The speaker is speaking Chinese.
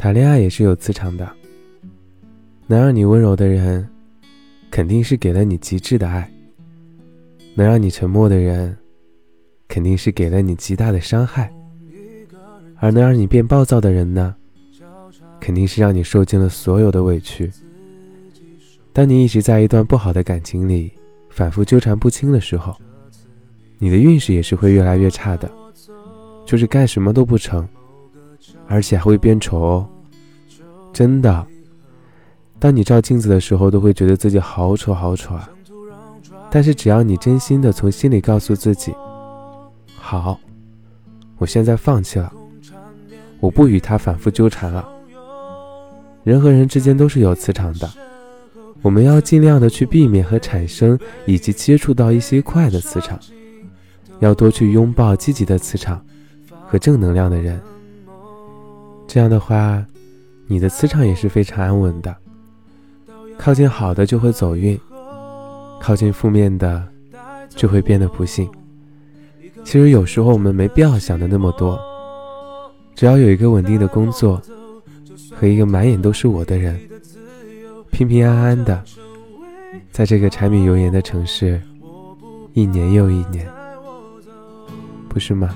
谈恋爱也是有磁场的。能让你温柔的人，肯定是给了你极致的爱；能让你沉默的人，肯定是给了你极大的伤害。而能让你变暴躁的人呢，肯定是让你受尽了所有的委屈。当你一直在一段不好的感情里反复纠缠不清的时候，你的运势也是会越来越差的，就是干什么都不成，而且还会变丑哦。真的，当你照镜子的时候，都会觉得自己好丑好丑啊。但是只要你真心的从心里告诉自己，好，我现在放弃了。我不与他反复纠缠了。人和人之间都是有磁场的，我们要尽量的去避免和产生以及接触到一些坏的磁场，要多去拥抱积极的磁场和正能量的人。这样的话，你的磁场也是非常安稳的。靠近好的就会走运，靠近负面的就会变得不幸。其实有时候我们没必要想的那么多。只要有一个稳定的工作和一个满眼都是我的人，平平安安的，在这个柴米油盐的城市，一年又一年，不是吗？